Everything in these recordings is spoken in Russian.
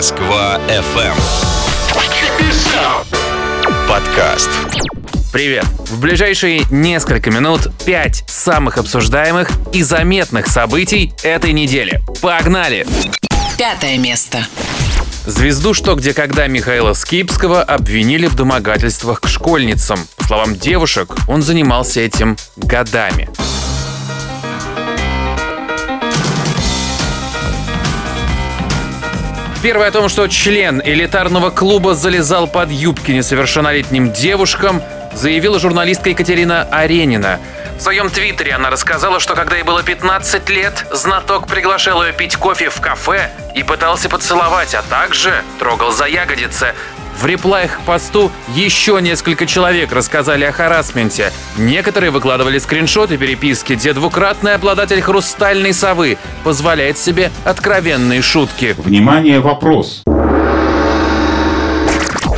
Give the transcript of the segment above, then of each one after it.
Москва FM. Подкаст. Привет! В ближайшие несколько минут пять самых обсуждаемых и заметных событий этой недели. Погнали! Пятое место. Звезду «Что, где, когда» Михаила Скипского обвинили в домогательствах к школьницам. По словам девушек, он занимался этим годами. Первое о том, что член элитарного клуба залезал под юбки несовершеннолетним девушкам, заявила журналистка Екатерина Аренина. В своем твиттере она рассказала, что когда ей было 15 лет, знаток приглашал ее пить кофе в кафе и пытался поцеловать, а также трогал за ягодицы. В реплаях к посту еще несколько человек рассказали о харасменте. Некоторые выкладывали скриншоты переписки, где двукратный обладатель хрустальной совы позволяет себе откровенные шутки. Внимание, вопрос.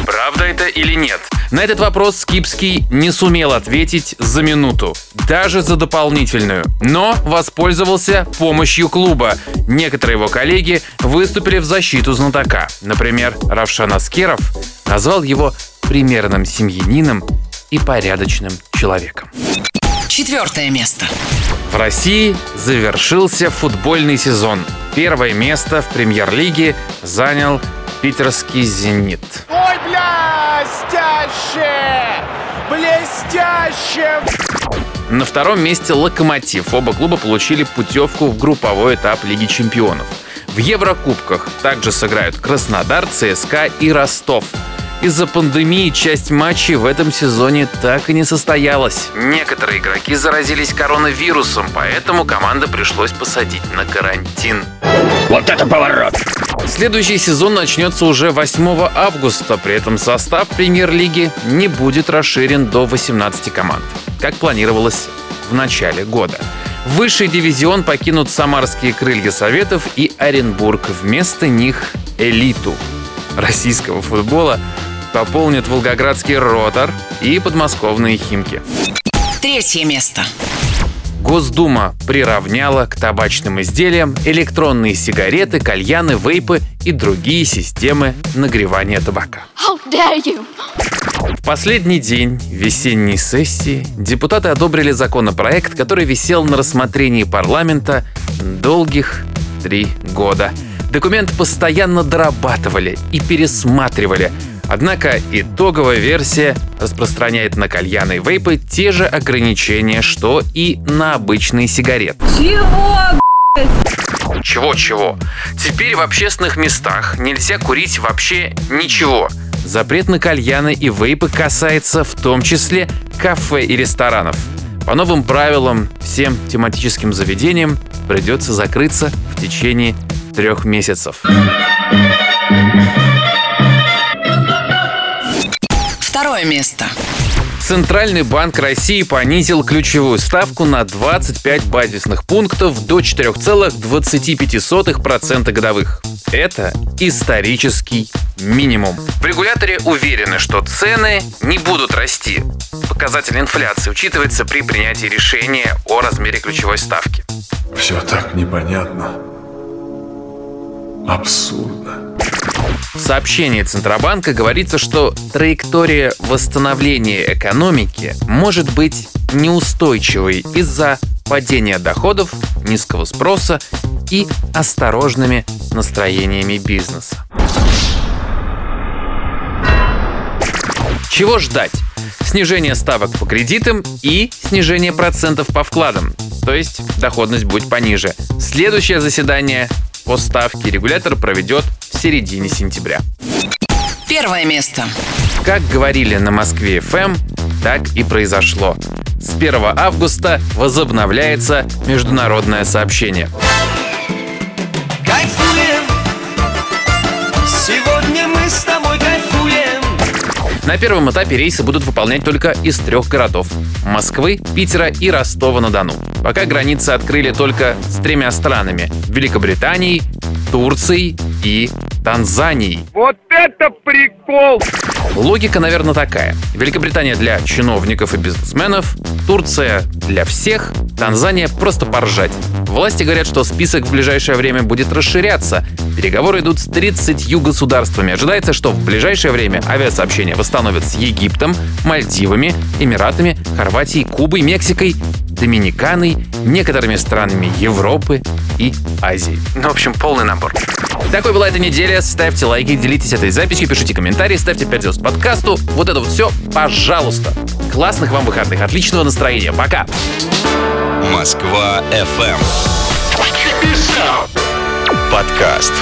Правда это или нет? На этот вопрос Скипский не сумел ответить за минуту, даже за дополнительную, но воспользовался помощью клуба. Некоторые его коллеги выступили в защиту знатока. Например, Равшан Аскеров назвал его примерным семьянином и порядочным человеком. Четвертое место. В России завершился футбольный сезон. Первое место в премьер-лиге занял питерский «Зенит». Блестяще! Блестяще! На втором месте «Локомотив». Оба клуба получили путевку в групповой этап Лиги чемпионов. В Еврокубках также сыграют Краснодар, ЦСКА и Ростов. Из-за пандемии часть матчей в этом сезоне так и не состоялась. Некоторые игроки заразились коронавирусом, поэтому команда пришлось посадить на карантин. Вот это поворот! Следующий сезон начнется уже 8 августа, при этом состав премьер-лиги не будет расширен до 18 команд, как планировалось в начале года. Высший дивизион покинут Самарские крылья Советов и Оренбург. Вместо них элиту российского футбола пополнят Волгоградский Ротор и подмосковные Химки. Третье место. Госдума приравняла к табачным изделиям электронные сигареты, кальяны, вейпы и другие системы нагревания табака. How dare you! В последний день весенней сессии депутаты одобрили законопроект, который висел на рассмотрении парламента долгих три года. Документ постоянно дорабатывали и пересматривали. Однако итоговая версия распространяет на кальяны и вейпы те же ограничения, что и на обычные сигареты. Чего-чего? Теперь в общественных местах нельзя курить вообще ничего. Запрет на кальяны и вейпы касается в том числе кафе и ресторанов. По новым правилам всем тематическим заведениям придется закрыться в течение трех месяцев. Место. Центральный банк России понизил ключевую ставку на 25 базисных пунктов до 4,25% годовых. Это исторический минимум. В регуляторе уверены, что цены не будут расти. Показатель инфляции учитывается при принятии решения о размере ключевой ставки. Все так непонятно. Абсурдно. В сообщении Центробанка говорится, что траектория восстановления экономики может быть неустойчивой из-за падения доходов, низкого спроса и осторожными настроениями бизнеса. Чего ждать? Снижение ставок по кредитам и снижение процентов по вкладам, то есть доходность будет пониже. Следующее заседание по ставке регулятор проведет в середине сентября. Первое место. Как говорили на Москве ФМ, так и произошло. С 1 августа возобновляется международное сообщение. Кайфуем, сегодня мы с тобой кайфуем. На первом этапе рейсы будут выполнять только из трех городов – Москвы, Питера и Ростова-на-Дону. Пока границы открыли только с тремя странами – Великобританией, Турцией и Танзанией. Вот это прикол! Логика, наверное, такая. Великобритания для чиновников и бизнесменов, Турция для всех, Танзания просто поржать. Власти говорят, что список в ближайшее время будет расширяться. Переговоры идут с 30 государствами. Ожидается, что в ближайшее время авиасообщение восстановят с Египтом, Мальдивами, Эмиратами, Хорватией, Кубой, Мексикой, Доминиканой, некоторыми странами Европы и Азии. Ну, в общем, полный набор. Такой была эта неделя. Ставьте лайки, делитесь этой записью, пишите комментарии, ставьте 5 звезд подкасту. Вот это вот все, пожалуйста. Классных вам выходных, отличного настроения. Пока! Москва FM. Подкаст.